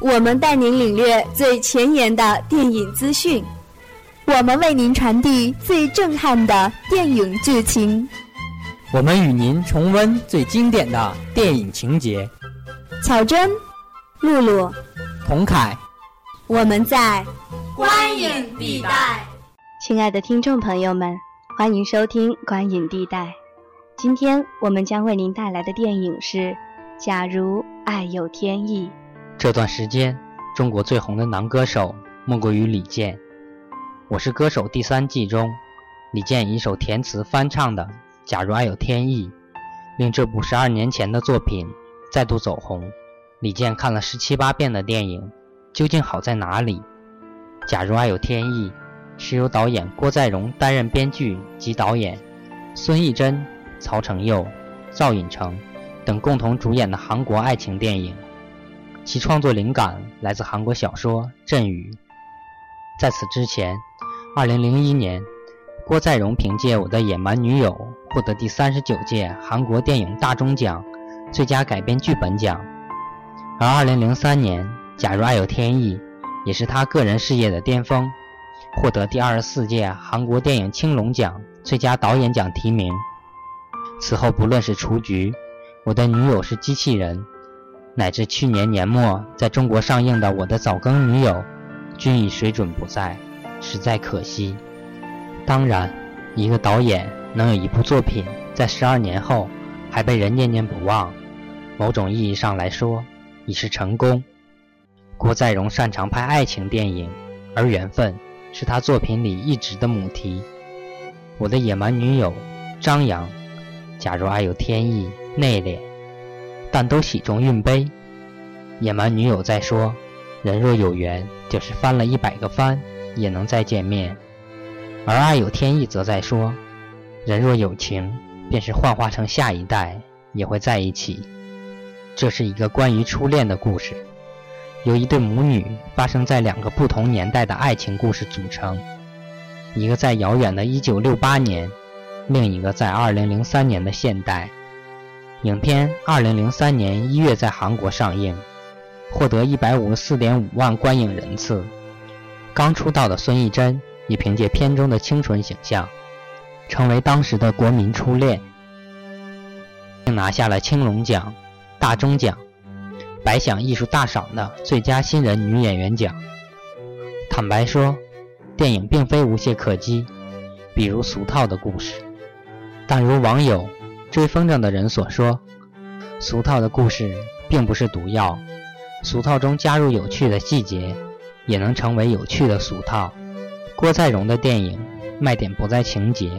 我们带您领略最前沿的电影资讯，我们为您传递最震撼的电影剧情，我们与您重温最经典的电影情节。巧珍、露露、童凯，我们在观影地带。亲爱的听众朋友们，欢迎收听观影地带。今天我们将为您带来的电影是《假如爱有天意》。这段时间，中国最红的男歌手莫过于李健。《我是歌手》第三季中，李健一首填词翻唱的《假如爱有天意》，令这部十二年前的作品再度走红。李健看了十七八遍的电影，究竟好在哪里？《假如爱有天意》是由导演郭在容担任编剧及导演，孙艺珍、曹承佑、赵寅成等共同主演的韩国爱情电影。其创作灵感来自韩国小说《阵雨》。在此之前，2001年，郭在容凭借《我的野蛮女友》获得第三十九届韩国电影大钟奖最佳改编剧本奖。而2003年，《假如爱有天意》也是他个人事业的巅峰，获得第二十四届韩国电影青龙奖最佳导演奖提名。此后，不论是《雏菊》，《我的女友是机器人》。乃至去年年末在中国上映的《我的早更女友》，均已水准不在，实在可惜。当然，一个导演能有一部作品在十二年后还被人念念不忘，某种意义上来说已是成功。郭在容擅长拍爱情电影，而缘分是他作品里一直的母题。《我的野蛮女友》张扬，《假如爱有天意》内敛。但都喜中蕴悲。野蛮女友在说：“人若有缘，就是翻了一百个翻也能再见面。”而爱有天意则在说：“人若有情，便是幻化成下一代也会在一起。”这是一个关于初恋的故事，由一对母女发生在两个不同年代的爱情故事组成，一个在遥远的1968年，另一个在2003年的现代。影片二零零三年一月在韩国上映，获得一百五十四点五万观影人次。刚出道的孙艺珍也凭借片中的清纯形象，成为当时的国民初恋，并拿下了青龙奖、大钟奖、百想艺术大赏的最佳新人女演员奖。坦白说，电影并非无懈可击，比如俗套的故事，但如网友。追风筝的人所说，俗套的故事并不是毒药，俗套中加入有趣的细节，也能成为有趣的俗套。郭在容的电影卖点不在情节，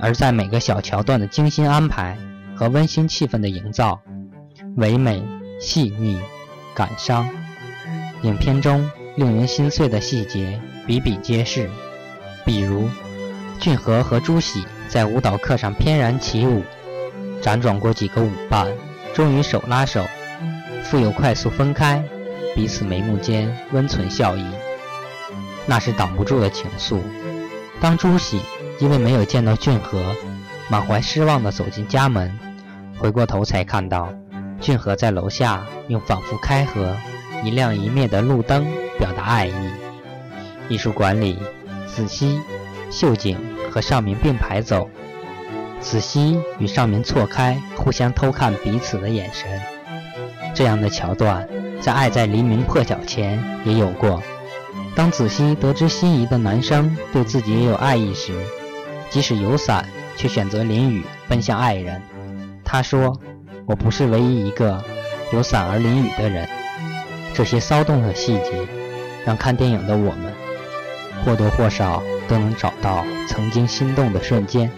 而在每个小桥段的精心安排和温馨气氛的营造，唯美、细腻、感伤。影片中令人心碎的细节比比皆是，比如俊河和朱喜在舞蹈课上翩然起舞。辗转过几个舞伴，终于手拉手，富有快速分开，彼此眉目间温存笑意，那是挡不住的情愫。当朱喜因为没有见到俊河，满怀失望地走进家门，回过头才看到俊河在楼下用仿佛开合、一亮一灭的路灯表达爱意。艺术馆里，子熙、秀景和尚明并排走。子熙与尚明错开，互相偷看彼此的眼神。这样的桥段，在《爱在黎明破晓前》也有过。当子熙得知心仪的男生对自己也有爱意时，即使有伞，却选择淋雨奔向爱人。他说：“我不是唯一一个有伞而淋雨的人。”这些骚动的细节，让看电影的我们，或多或少都能找到曾经心动的瞬间。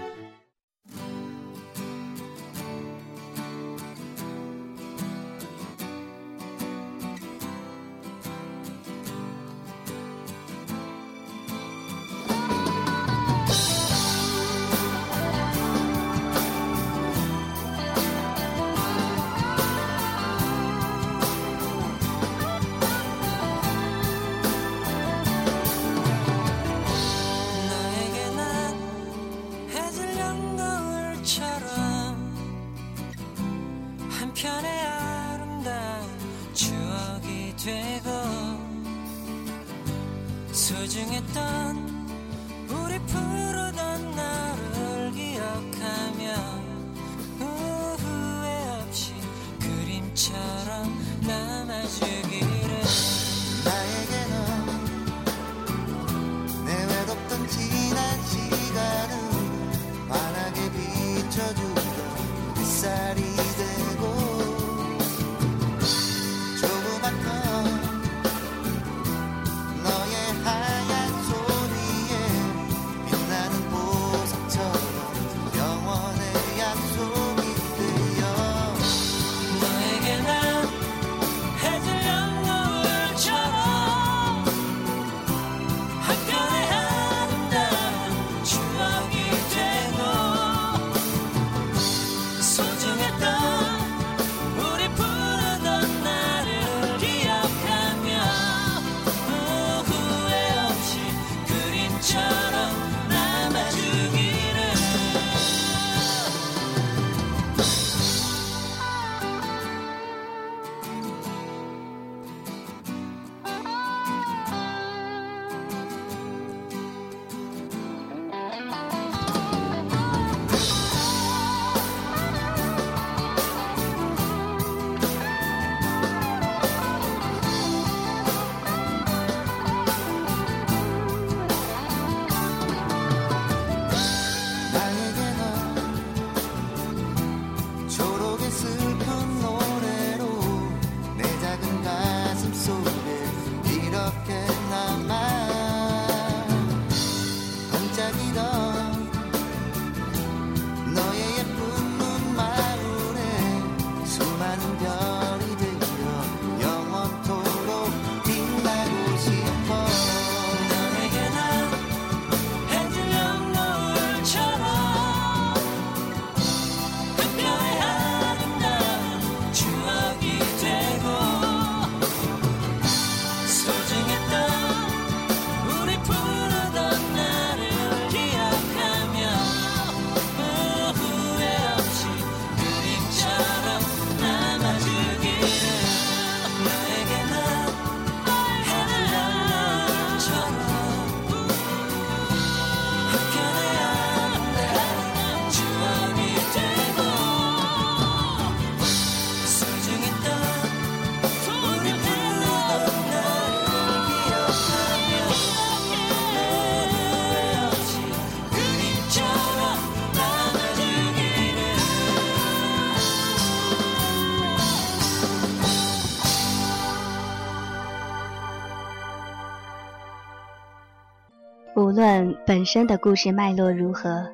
本身的故事脉络如何，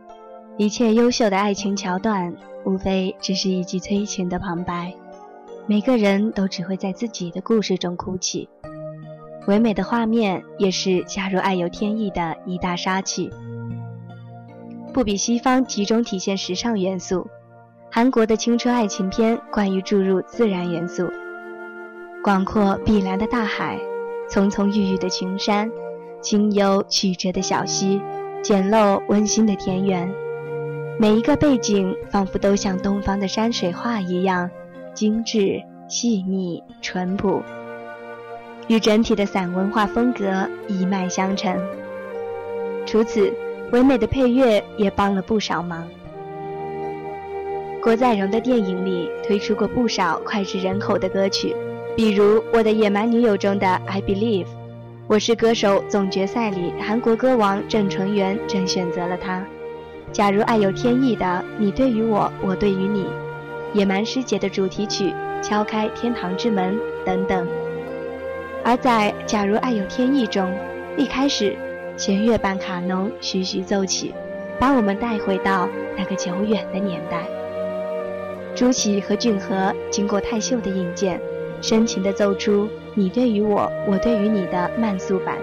一切优秀的爱情桥段，无非只是一句催情的旁白。每个人都只会在自己的故事中哭泣。唯美的画面也是加入爱有天意的一大杀器。不比西方集中体现时尚元素，韩国的青春爱情片惯于注入自然元素。广阔碧蓝的大海，葱葱郁郁的群山。清幽曲折的小溪，简陋温馨的田园，每一个背景仿佛都像东方的山水画一样精致、细腻、淳朴，与整体的散文化风格一脉相承。除此，唯美的配乐也帮了不少忙。郭在容的电影里推出过不少脍炙人口的歌曲，比如《我的野蛮女友》中的《I Believe》。我是歌手总决赛里，韩国歌王郑淳元正选择了他。假如爱有天意的你对于我，我对于你，野蛮师姐的主题曲敲开天堂之门等等。而在假如爱有天意中，一开始弦乐版卡农徐徐奏起，把我们带回到那个久远的年代。朱启和俊和经过太秀的引荐，深情地奏出。你对于我，我对于你的慢速版，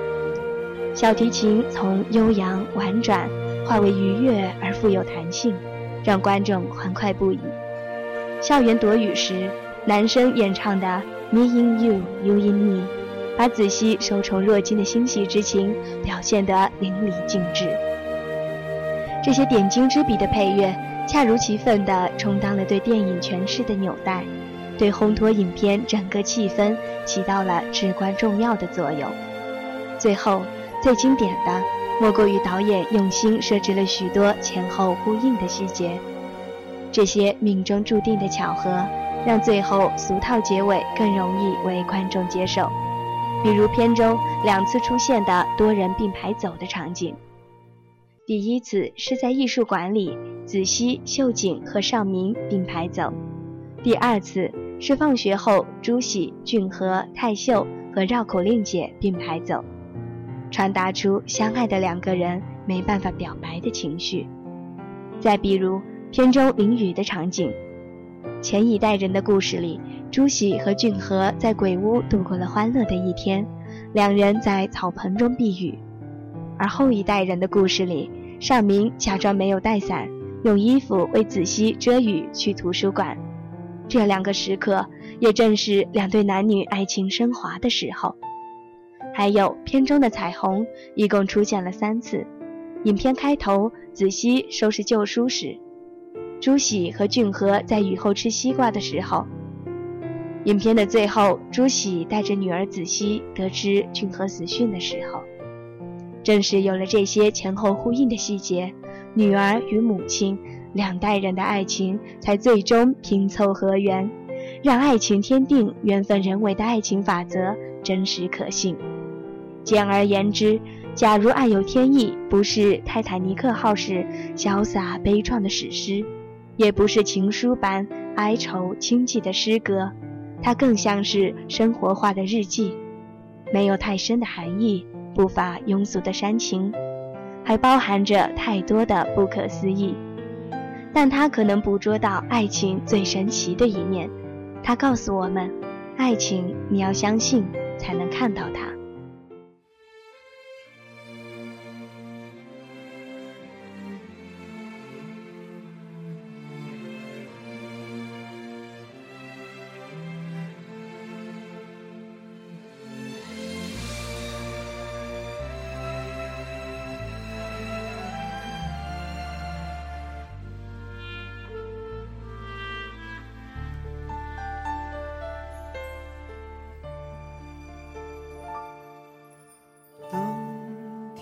小提琴从悠扬婉转化为愉悦而富有弹性，让观众欢快不已。校园躲雨时，男生演唱的 “Me in you, you in me”，把子熙受宠若惊的欣喜之情表现得淋漓尽致。这些点睛之笔的配乐，恰如其分地充当了对电影诠释的纽带，对烘托影片整个气氛起到了至关重要的作用。最后，最经典的莫过于导演用心设置了许多前后呼应的细节，这些命中注定的巧合，让最后俗套结尾更容易为观众接受。比如片中两次出现的多人并排走的场景。第一次是在艺术馆里，子熙、秀景和尚明并排走；第二次是放学后，朱喜、俊和、泰秀和绕口令姐并排走，传达出相爱的两个人没办法表白的情绪。再比如片中淋雨的场景，前一代人的故事里，朱喜和俊和在鬼屋度过了欢乐的一天，两人在草棚中避雨。而后一代人的故事里，尚明假装没有带伞，用衣服为子熙遮雨去图书馆。这两个时刻，也正是两对男女爱情升华的时候。还有片中的彩虹，一共出现了三次。影片开头，子熙收拾旧书时，朱喜和俊和在雨后吃西瓜的时候。影片的最后，朱喜带着女儿子熙得知俊和死讯的时候。正是有了这些前后呼应的细节，女儿与母亲两代人的爱情才最终拼凑合圆，让爱情天定、缘分人为的爱情法则真实可信。简而言之，假如爱有天意，不是泰坦尼克号式潇洒悲怆的史诗，也不是情书般哀愁清寂的诗歌，它更像是生活化的日记，没有太深的含义。不乏庸俗的煽情，还包含着太多的不可思议。但他可能捕捉到爱情最神奇的一面。他告诉我们，爱情你要相信，才能看到它。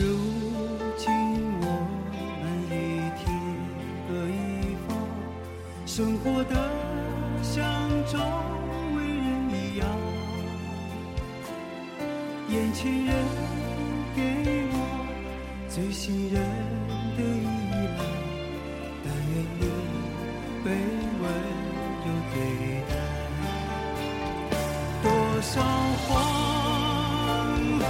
如今我们已天各一方生活的像周围人一样。眼前人给我最信任的依赖，但愿你被温柔对待。多少恍惚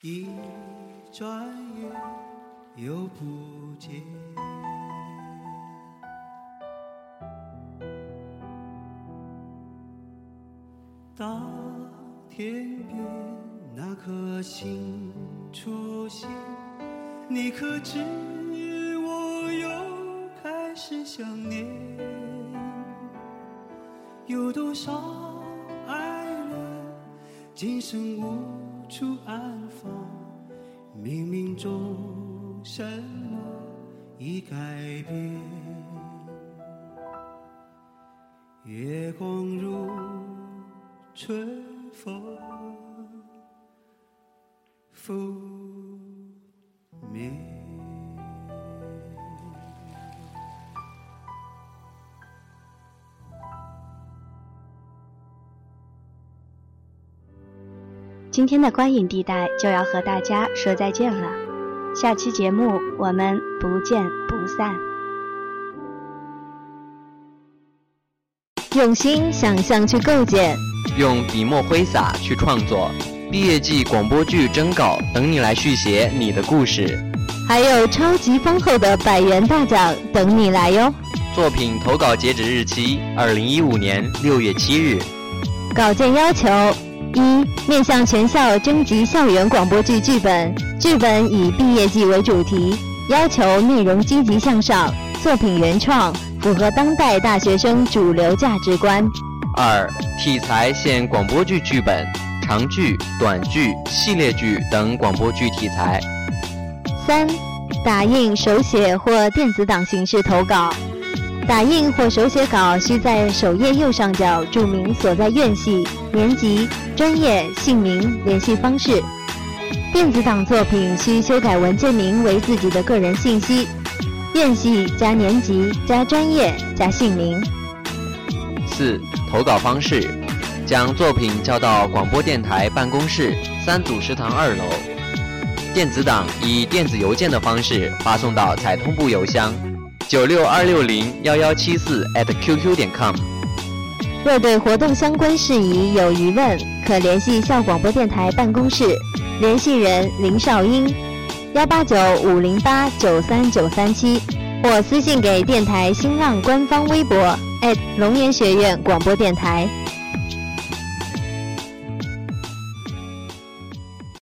一转眼又不见。大天边那颗星出现，你可知我又开始想念？有多少爱恋今生无处安放？冥冥中什么已改变？月光如春风今天的观影地带就要和大家说再见了，下期节目我们不见不散。用心想象去构建，用笔墨挥洒去创作。毕业季广播剧征稿等你来续写你的故事。还有超级丰厚的百元大奖等你来哟！作品投稿截止日期：二零一五年六月七日。稿件要求：一、面向全校征集校园广播剧剧本，剧本以毕业季为主题，要求内容积极向上，作品原创，符合当代大学生主流价值观。二、题材现广播剧剧本、长剧、短剧、系列剧等广播剧题材。三、打印、手写或电子档形式投稿。打印或手写稿需在首页右上角注明所在院系、年级、专业、姓名、联系方式。电子档作品需修改文件名为自己的个人信息，院系加年级加专业加姓名。四、投稿方式：将作品交到广播电台办公室三组食堂二楼。电子档以电子邮件的方式发送到彩通部邮箱九六二六零幺幺七四 at qq 点 com。若对活动相关事宜有疑问，可联系校广播电台办公室，联系人林少英，幺八九五零八九三九三七，或私信给电台新浪官方微博龙岩学院广播电台。